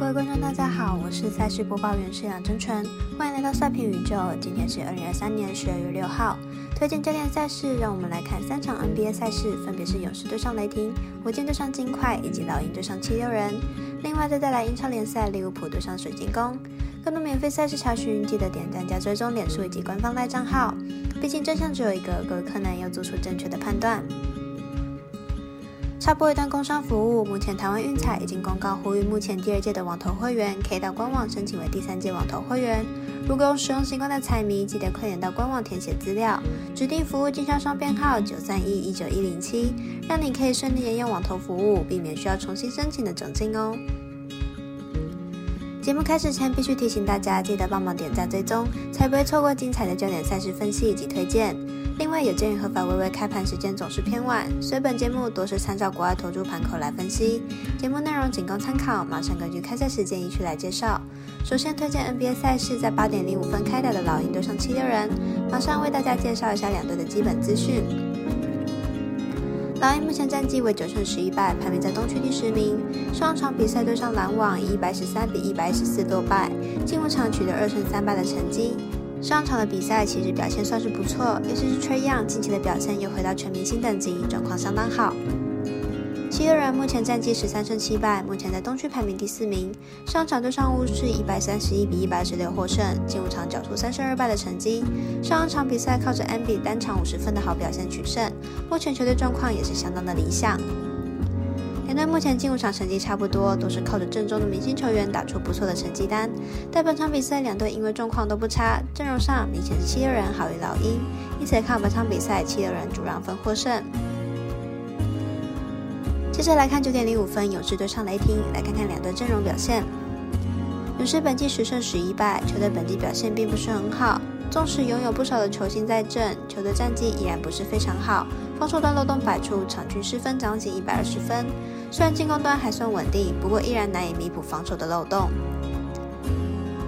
各位观众，大家好，我是赛事播报员是杨真纯，欢迎来到赛评宇宙。今天是二零二三年十二月六号，推荐教练赛事，让我们来看三场 NBA 赛事，分别是勇士对上雷霆、火箭对上金块以及老鹰对上七六人。另外再带来英超联赛利物浦对上水晶宫。更多免费赛事查询，记得点赞加追踪脸书以及官方赖账号。毕竟真相只有一个，各位柯南要做出正确的判断。插播一段工商服务，目前台湾运彩已经公告呼吁，目前第二届的网投会员可以到官网申请为第三届网投会员。如果有使用习惯的彩迷，记得快点到官网填写资料，指定服务经销商编号九三一一九一零七，让你可以顺利沿用网投服务，避免需要重新申请的窘境哦。节目开始前，必须提醒大家，记得帮忙点赞追踪，才不会错过精彩的焦点赛事分析以及推荐。另外，有鉴于合法微微开盘时间总是偏晚，所以本节目多是参照国外投注盘口来分析。节目内容仅供参考，马上根据开赛时间依序来介绍。首先推荐 NBA 赛事在八点零五分开打的老鹰对上七六人，马上为大家介绍一下两队的基本资讯。老鹰目前战绩为九胜十一败，排名在东区第十名。上场比赛对上篮网以一百十三比一百一十四落败，进入场取得二胜三败的成绩。上场的比赛其实表现算是不错，尤其是 Trey Young 近期的表现又回到全明星等级，状况相当好。七六人目前战绩十三胜七败，目前在东区排名第四名。上场对上巫师一百三十一比一百十六获胜，进入场缴出三胜二败的成绩。上场比赛靠着 M B 单场五十分的好表现取胜，目前球队状况也是相当的理想。两队目前进入场成绩差不多，都是靠着阵中的明星球员打出不错的成绩单。但本场比赛两队因为状况都不差，阵容上明显是七六人好于老鹰，因此看本场比赛七六人主让分获胜。接着来看九点零五分勇士对上雷霆，来看看两队阵容表现。勇士本季十胜十一败，球队本季表现并不是很好，纵使拥有不少的球星在阵，球队战绩依然不是非常好。防守端漏洞百出，场均失分将近一百二十分。虽然进攻端还算稳定，不过依然难以弥补防守的漏洞。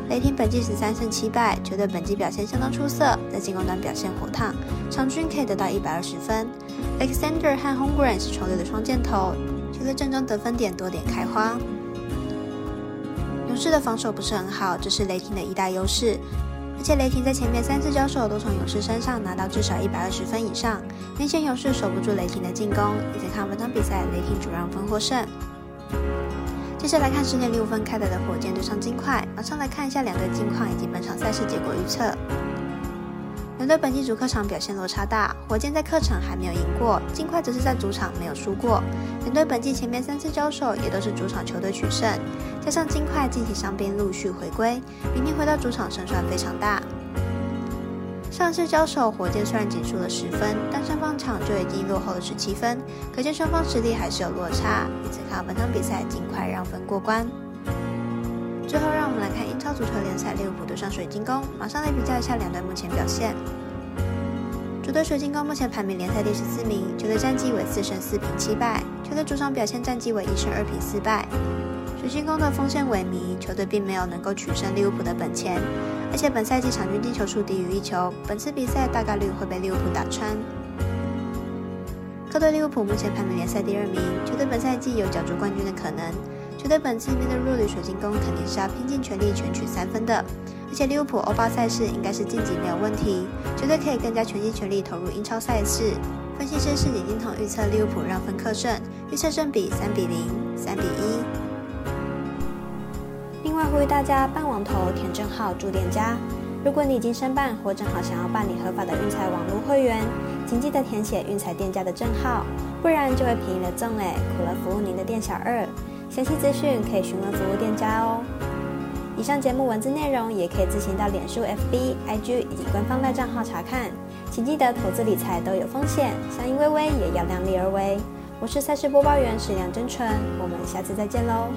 雷霆本季十三胜七败，球队本季表现相当出色，在进攻端表现火烫，场均可以得到一百二十分。Alexander 和 Holmgren 是球队的双箭头，球队阵中得分点多点开花。勇士的防守不是很好，这是雷霆的一大优势。而且雷霆在前面三次交手都从勇士身上拿到至少一百二十分以上，明显勇士守不住雷霆的进攻。因此看本场比赛，雷霆主让分获胜。接下来看十点零五分开打的火箭对上金块，马上来看一下两队金况以及本场赛事结果预测。两队本季主客场表现落差大，火箭在客场还没有赢过，金块则是在主场没有输过。两队本季前面三次交手也都是主场球队取胜，加上金块近期伤兵陆续回归，明天回到主场胜算非常大。上次交手，火箭虽然仅输了十分，但上半场就已经落后了十七分，可见双方实力还是有落差。因此看本场比赛尽快让分过关。最后，让超足球联赛利物浦对上水晶宫，马上来比较一下两队目前表现。主队水晶宫目前排名联赛第十四名，球队战绩为四胜四平七败，球队主场表现战绩为一胜二平四败。水晶宫的锋线萎靡，球队并没有能够取胜利物浦的本钱，而且本赛季场均进球数低于一球，本次比赛大概率会被利物浦打穿。客队利物浦目前排名联赛第二名，球队本赛季有角逐冠军的可能。球队本次面对弱旅水晶宫，肯定是要拼尽全力全取三分的。而且利物浦欧巴赛事应该是晋级没有问题，球队可以更加全心全力投入英超赛事。分析师是李金彤预测利物浦让分客胜，预测胜比三比零、三比一。另外呼吁大家办网投填证号注店家。如果你已经申办或正好想要办理合法的运彩网络会员，请记得填写运彩店家的证号，不然就会便宜了赠哎，苦了服务您的店小二。详细资讯可以询问服务店家哦。以上节目文字内容也可以自行到脸书、FB、IG 以及官方赖账号查看。请记得投资理财都有风险，相依微微也要量力而为。我是赛事播报员史梁真纯，我们下次再见喽。